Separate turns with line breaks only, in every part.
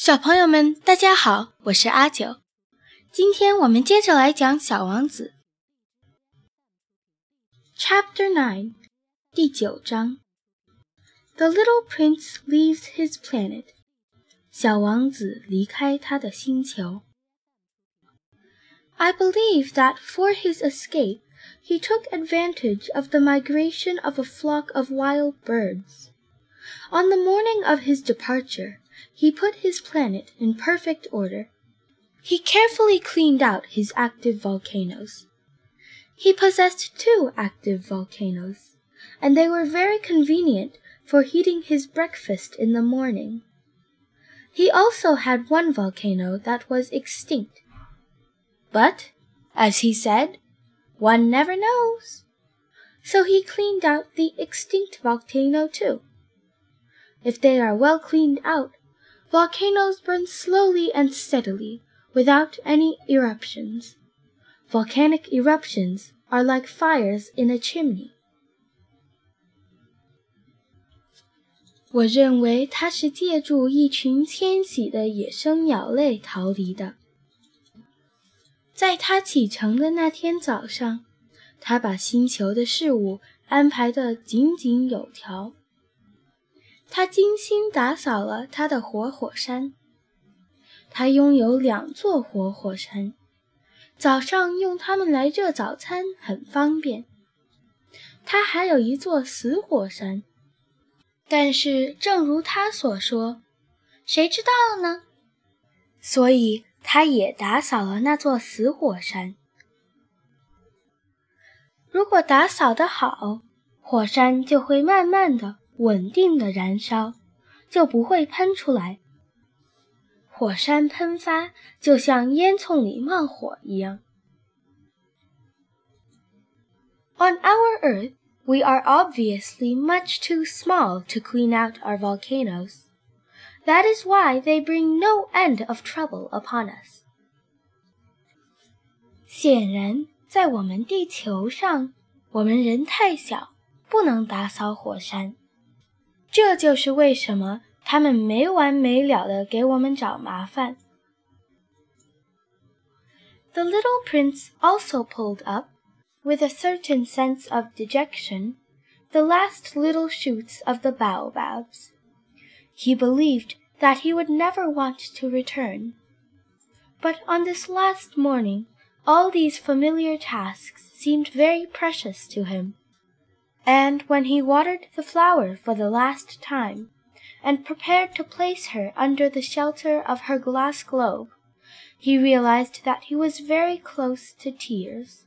小朋友们，大家好，我是阿九。今天我们接着来讲《小王子》Chapter Nine，第九章。The little prince leaves his planet。小王子离开他的星球。I believe that for his escape, he took advantage of the migration of a flock of wild birds. On the morning of his departure, he put his planet in perfect order. He carefully cleaned out his active volcanoes. He possessed two active volcanoes, and they were very convenient for heating his breakfast in the morning. He also had one volcano that was extinct. But, as he said, one never knows. So he cleaned out the extinct volcano too. If they are well cleaned out, Volcanoes burn slowly and steadily, without any eruptions. Volcanic eruptions are like fires in a chimney. 我认为它是借助一群迁徙的野生鸟类逃离的。在他启程的那天早上，他把星球的事物安排得井井有条。 他精心打扫了他的活火山。他拥有两座活火山，早上用它们来热早餐很方便。他还有一座死火山，但是正如他所说，谁知道呢？所以他也打扫了那座死火山。如果打扫得好，火山就会慢慢的。稳定的燃烧，就不会喷出来。火山喷发就像烟囱里冒火一样。On our Earth, we are obviously much too small to clean out our volcanoes. That is why they bring no end of trouble upon us. 显然，在我们地球上，我们人太小，不能打扫火山。这就是为什么他们没完没了的给我们找麻烦。The little prince also pulled up, with a certain sense of dejection, the last little shoots of the baobabs. He believed that he would never want to return. But on this last morning, all these familiar tasks seemed very precious to him and when he watered the flower for the last time, and prepared to place her under the shelter of her glass globe, he realized that he was very close to tears.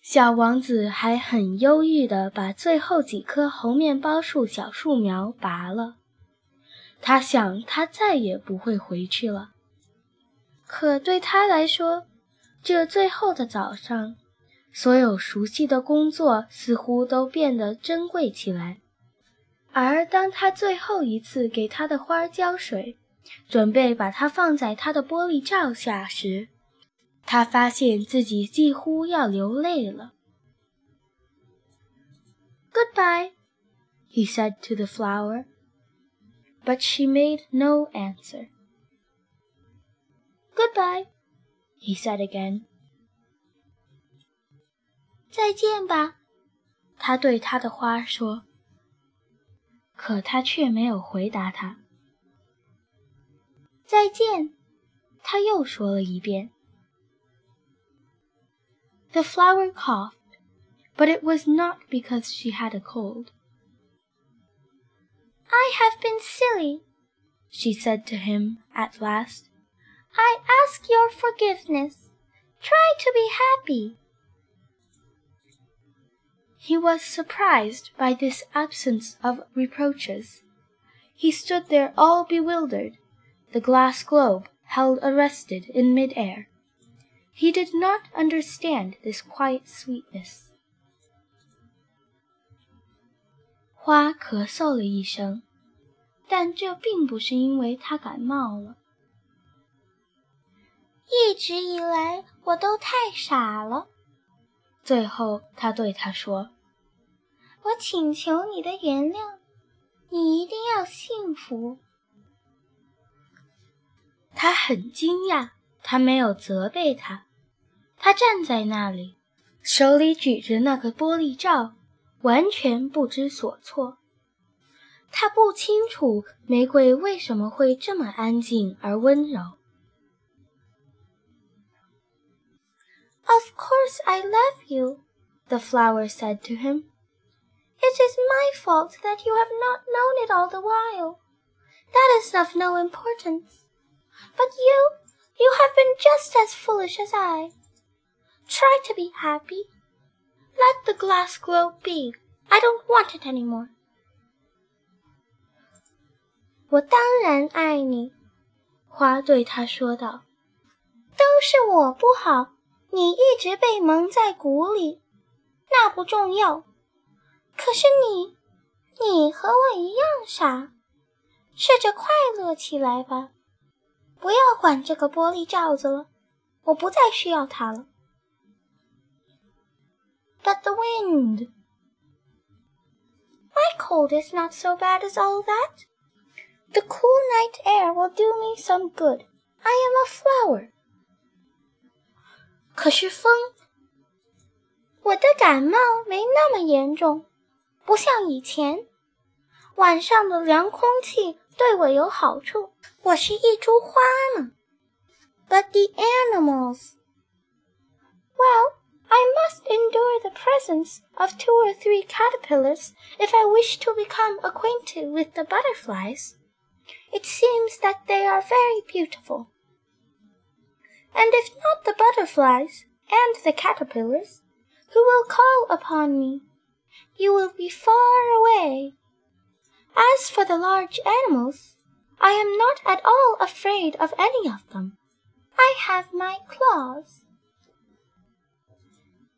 小王子还很忧郁地把最后几棵猴面包树小树苗拔了。他想，他再也不会回去了。可对他来说，这最后的早上 所有熟悉的工作似乎都变得珍贵起来，而当他最后一次给他的花浇水，准备把它放在他的玻璃罩下时，他发现自己几乎要流泪了。Goodbye, he said to the flower, but she made no answer. Goodbye, he said again. 再见吧，他对他的花说。可他却没有回答他。再见，他又说了一遍。The flower coughed, but it was not because she had a cold. I have been silly, she said to him at last. I ask your forgiveness. Try to be happy. He was surprised by this absence of reproaches. He stood there all bewildered, the glass globe held arrested in mid-air. He did not understand this quiet sweetness. 花咳嗽了一声，但这并不是因为它感冒了。一直以来，我都太傻了。 最后，他对他说：“我请求你的原谅，你一定要幸福，他很惊讶，他没有责备他。他站在那里，手里举着那个玻璃罩，完全不知所措。他不清楚玫瑰为什么会这么安静而温柔。
Of course I love you, the flower said to him. It is my fault that you have not known it all the while. That is of no importance. But you, you have been just as foolish as I. Try to be happy. Let the glass globe be. I don't want it any more.
我当然爱你，花对他说道。
都是我不好， 你一直被蒙在鼓里，那不重要。可是你，你和我一样傻，试着快乐起来吧。不要管这个玻璃罩子了，我不再需要它了。But the wind. My cold is not so bad as all that. The cool night air will do me some good. I am a flower. 可是风，我的感冒没那么严重，不像以前。晚上的凉空气对我有好处，我是一株花呢。But the animals. Well, I must endure the presence of two or three caterpillars if I wish to become acquainted with the butterflies. It seems that they are very beautiful. And if not the butterflies and the caterpillars, who will call upon me? You will be far away. As for the large animals, I am not at all afraid of any of them. I have my claws.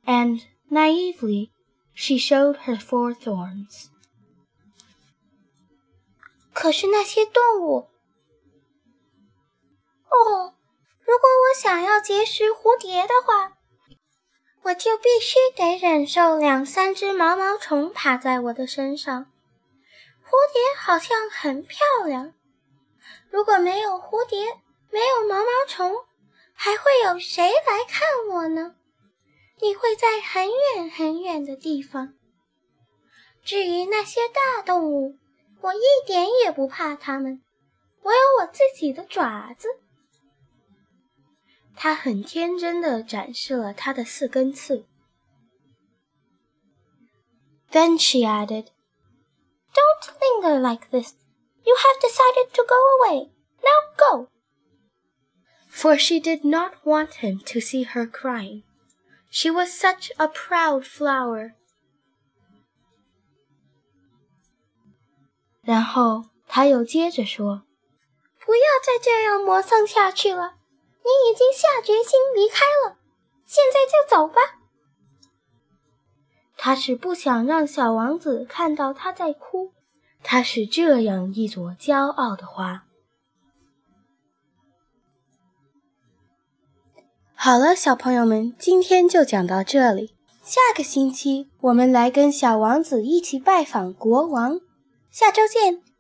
And naively she showed her four thorns.
可是那些动物，哦， 如果我想要结识蝴蝶的话，我就必须得忍受两三只毛毛虫爬在我的身上。蝴蝶好像很漂亮，如果没有蝴蝶，没有毛毛虫，还会有谁来看我呢？你会在很远很远的地方。至于那些大动物，我一点也不怕它们，我有我自己的爪子。
他很天真的展示了他的四根刺。Then she added,
"Don't linger like this. You have decided to go away. Now go."
For she did not want him to see her crying. She was such a proud flower. 然后他又接着说：“
不要再这样磨蹭下去了。 你已经下决心离开了，现在就走吧。”
他是不想让小王子看到他在哭。他是这样一朵骄傲的花。好了，小朋友们，今天就讲到这里。下个星期我们来跟小王子一起拜访国王。下周见。